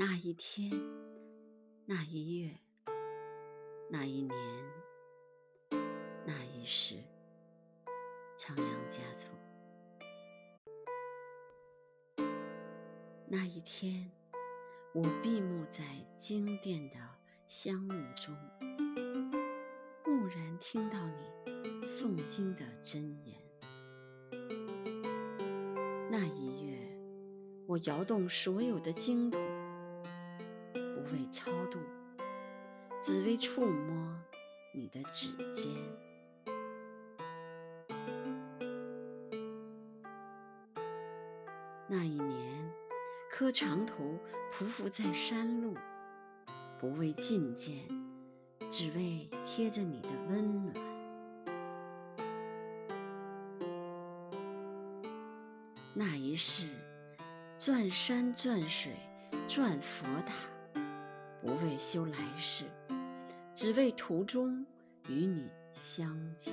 那一天，那一月，那一年，那一世，仓央嘉措。那一天，我闭目在经殿的香雾中，蓦然听到你诵经的真言。那一月，我摇动所有的经筒。为超度，只为触摸你的指尖。那一年，磕长头匍匐在山路，不为觐见，只为贴着你的温暖。那一世，转山转水转佛塔。不为修来世只为途中与你相见。